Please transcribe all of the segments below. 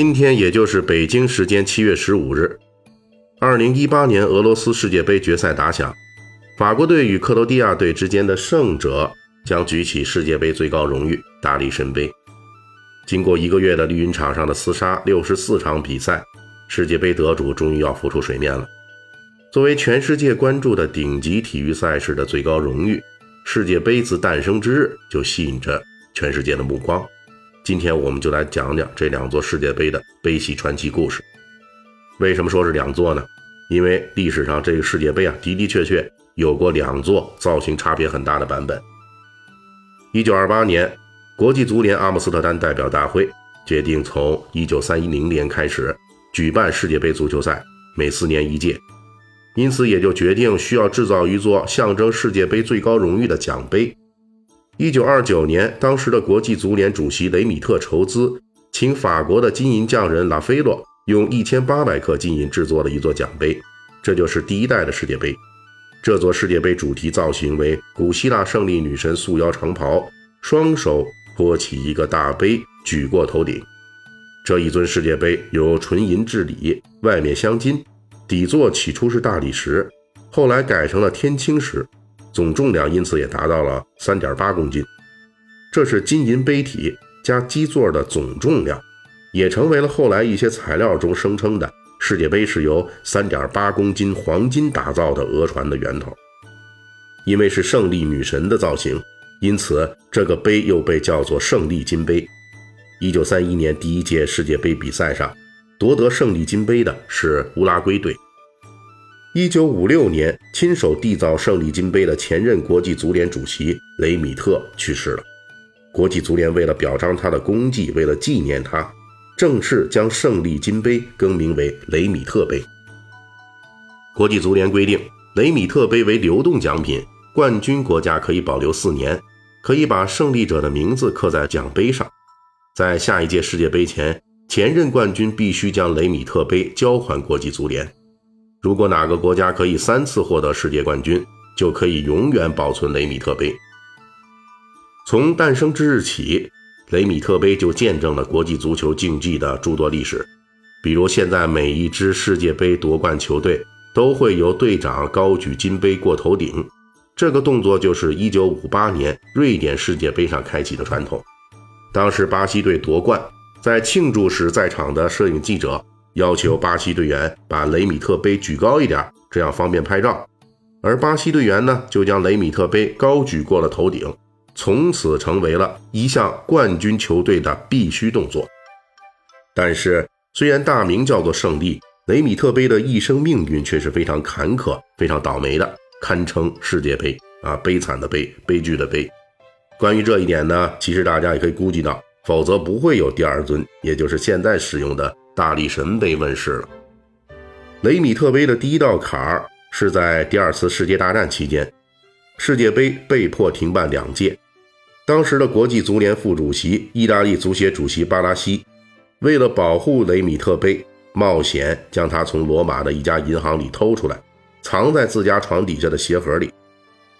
今天也就是北京时间七月十五日，二零一八年俄罗斯世界杯决赛打响，法国队与克罗地亚队之间的胜者将举起世界杯最高荣誉——大力神杯。经过一个月的绿茵场上的厮杀，六十四场比赛，世界杯得主终于要浮出水面了。作为全世界关注的顶级体育赛事的最高荣誉，世界杯自诞生之日就吸引着全世界的目光。今天我们就来讲讲这两座世界杯的悲喜传奇故事。为什么说是两座呢？因为历史上这个世界杯啊，的的确确有过两座造型差别很大的版本。一九二八年。国际足联阿姆斯特丹代表大会决定，从一九三一零年开始举办世界杯足球赛，每四年一届。因此，也就决定需要制造一座象征世界杯最高荣誉的奖杯。一九二九年，当时的国际足联主席雷米特筹资，请法国的金银匠人拉菲洛用一千八百克金银制作了一座奖杯，这就是第一代的世界杯。这座世界杯主题造型为古希腊胜利女神束腰长袍，双手。托起一个大杯，举过头顶。这一尊世界杯由纯银制里，外面镶金，底座起初是大理石，后来改成了天青石，总重量因此也达到了三点八公斤。这是金银杯体加基座的总重量，也成为了后来一些材料中声称的世界杯是由三点八公斤黄金打造的讹传的源头。因为是胜利女神的造型。因此，这个杯又被叫做胜利金杯。一九三一年第一届世界杯比赛上，夺得胜利金杯的是乌拉圭队。一九五六年，亲手缔造胜利金杯的前任国际足联主席雷米特去世了。国际足联为了表彰他的功绩，为了纪念他，正式将胜利金杯更名为雷米特杯。国际足联规定，雷米特杯为流动奖品，冠军国家可以保留四年。可以把胜利者的名字刻在奖杯上，在下一届世界杯前，前任冠军必须将雷米特杯交还国际足联。如果哪个国家可以三次获得世界冠军，就可以永远保存雷米特杯。从诞生之日起，雷米特杯就见证了国际足球竞技的诸多历史。比如，现在每一支世界杯夺冠球队都会由队长高举金杯过头顶。这个动作就是1958年瑞典世界杯上开启的传统。当时巴西队夺冠，在庆祝时，在场的摄影记者要求巴西队员把雷米特杯举高一点，这样方便拍照。而巴西队员呢，就将雷米特杯高举过了头顶，从此成为了一项冠军球队的必须动作。但是，虽然大名叫做胜利，雷米特杯的一生命运却是非常坎坷、非常倒霉的。堪称世界杯啊，悲惨的悲，悲剧的悲。关于这一点呢，其实大家也可以估计到，否则不会有第二尊，也就是现在使用的大力神被问世了。雷米特杯的第一道坎儿是在第二次世界大战期间，世界杯被迫停办两届。当时的国际足联副主席、意大利足协主席巴拉西，为了保护雷米特杯，冒险将它从罗马的一家银行里偷出来。藏在自家床底下的鞋盒里，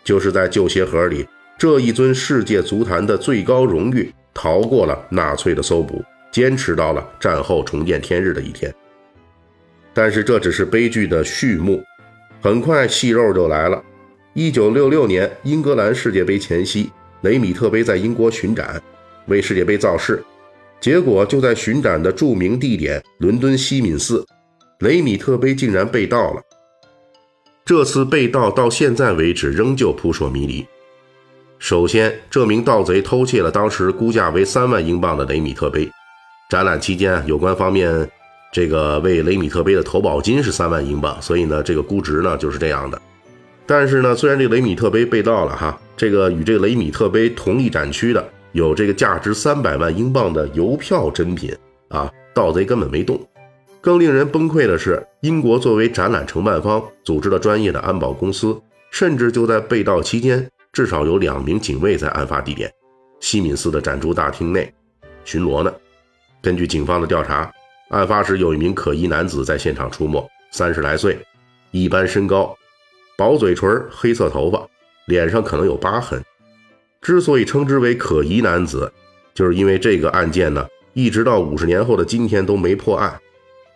就是在旧鞋盒里，这一尊世界足坛的最高荣誉逃过了纳粹的搜捕，坚持到了战后重见天日的一天。但是这只是悲剧的序幕，很快戏肉就来了。一九六六年英格兰世界杯前夕，雷米特杯在英国巡展，为世界杯造势，结果就在巡展的著名地点伦敦西敏寺，雷米特杯竟然被盗了。这次被盗到现在为止仍旧扑朔迷离。首先，这名盗贼偷窃了当时估价为三万英镑的雷米特杯。展览期间，有关方面这个为雷米特杯的投保金是三万英镑，所以呢，这个估值呢就是这样的。但是呢，虽然这雷米特杯被盗了哈，这个与这个雷米特杯同一展区的有这个价值三百万英镑的邮票珍品啊，盗贼根本没动。更令人崩溃的是，英国作为展览承办方，组织了专业的安保公司，甚至就在被盗期间，至少有两名警卫在案发地点西敏寺的展出大厅内巡逻呢。根据警方的调查，案发时有一名可疑男子在现场出没，三十来岁，一般身高，薄嘴唇，黑色头发，脸上可能有疤痕。之所以称之为可疑男子，就是因为这个案件呢，一直到五十年后的今天都没破案，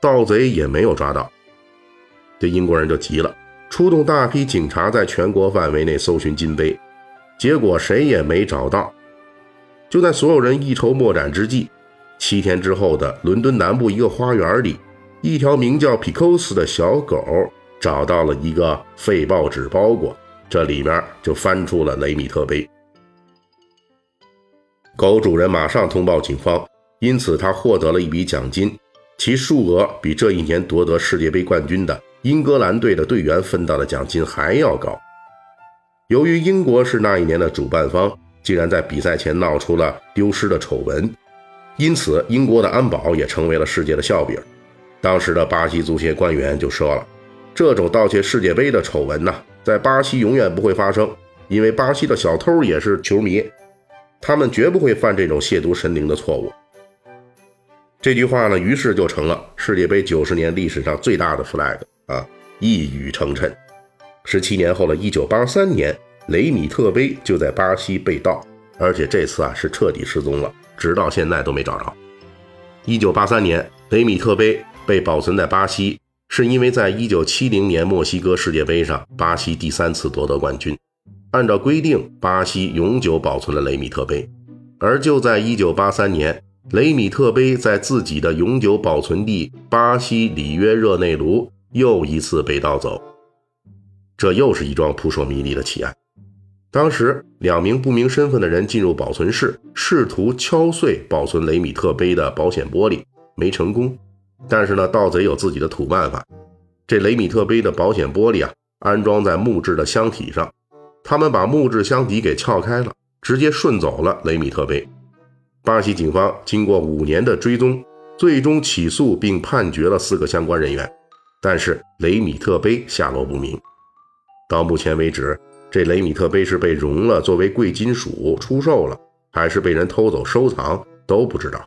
盗贼也没有抓到。这英国人就急了，出动大批警察在全国范围内搜寻金杯，结果谁也没找到。就在所有人一筹莫展之际，七天之后的伦敦南部一个花园里，一条名叫皮克斯的小狗找到了一个废报纸包裹，这里面就翻出了雷米特杯。狗主人马上通报警方，因此他获得了一笔奖金，其数额比这一年夺得世界杯冠军的英格兰队的队员分到的奖金还要高。由于英国是那一年的主办方，竟然在比赛前闹出了丢失的丑闻，因此英国的安保也成为了世界的笑柄。当时的巴西足协官员就说了：“这种盗窃世界杯的丑闻呢，在巴西永远不会发生，因为巴西的小偷也是球迷。”他们绝不会犯这种亵渎神灵的错误。这句话呢，于是就成了世界杯九十年历史上最大的 flag 啊，一语成谶。十七年后的一九八三年，雷米特杯就在巴西被盗，而且这次啊是彻底失踪了，直到现在都没找着。一九八三年，雷米特杯被保存在巴西，是因为在一九七零年墨西哥世界杯上，巴西第三次夺得冠军。按照规定，巴西永久保存了雷米特杯，而就在1983年，雷米特杯在自己的永久保存地巴西里约热内卢又一次被盗走。这又是一桩扑朔迷离的奇案。当时，两名不明身份的人进入保存室，试图敲碎保存雷米特杯的保险玻璃，没成功。但是呢，盗贼有自己的土办法。这雷米特杯的保险玻璃啊，安装在木质的箱体上。他们把木质箱底给撬开了，直接顺走了雷米特杯。巴西警方经过五年的追踪，最终起诉并判决了四个相关人员，但是雷米特杯下落不明。到目前为止，这雷米特杯是被熔了作为贵金属出售了，还是被人偷走收藏，都不知道。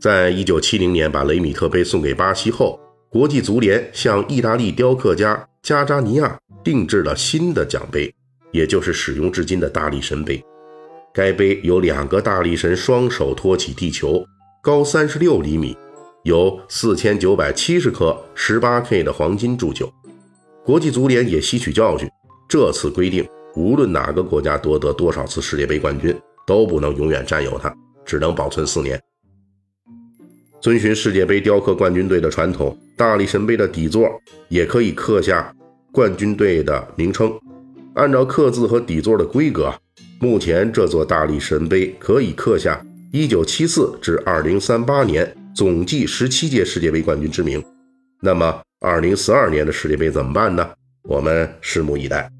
在一九七零年把雷米特杯送给巴西后，国际足联向意大利雕刻家加扎尼亚。定制了新的奖杯，也就是使用至今的大力神杯。该杯有两个大力神双手托起地球，高三十六厘米，有四千九百七十颗十八 K 的黄金铸就。国际足联也吸取教训，这次规定，无论哪个国家夺得多少次世界杯冠军，都不能永远占有它，只能保存四年。遵循世界杯雕刻冠军队的传统，大力神杯的底座也可以刻下。冠军队的名称，按照刻字和底座的规格，目前这座大力神杯可以刻下1974至2038年总计17届世界杯冠军之名。那么2042年的世界杯怎么办呢？我们拭目以待。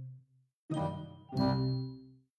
Thank you.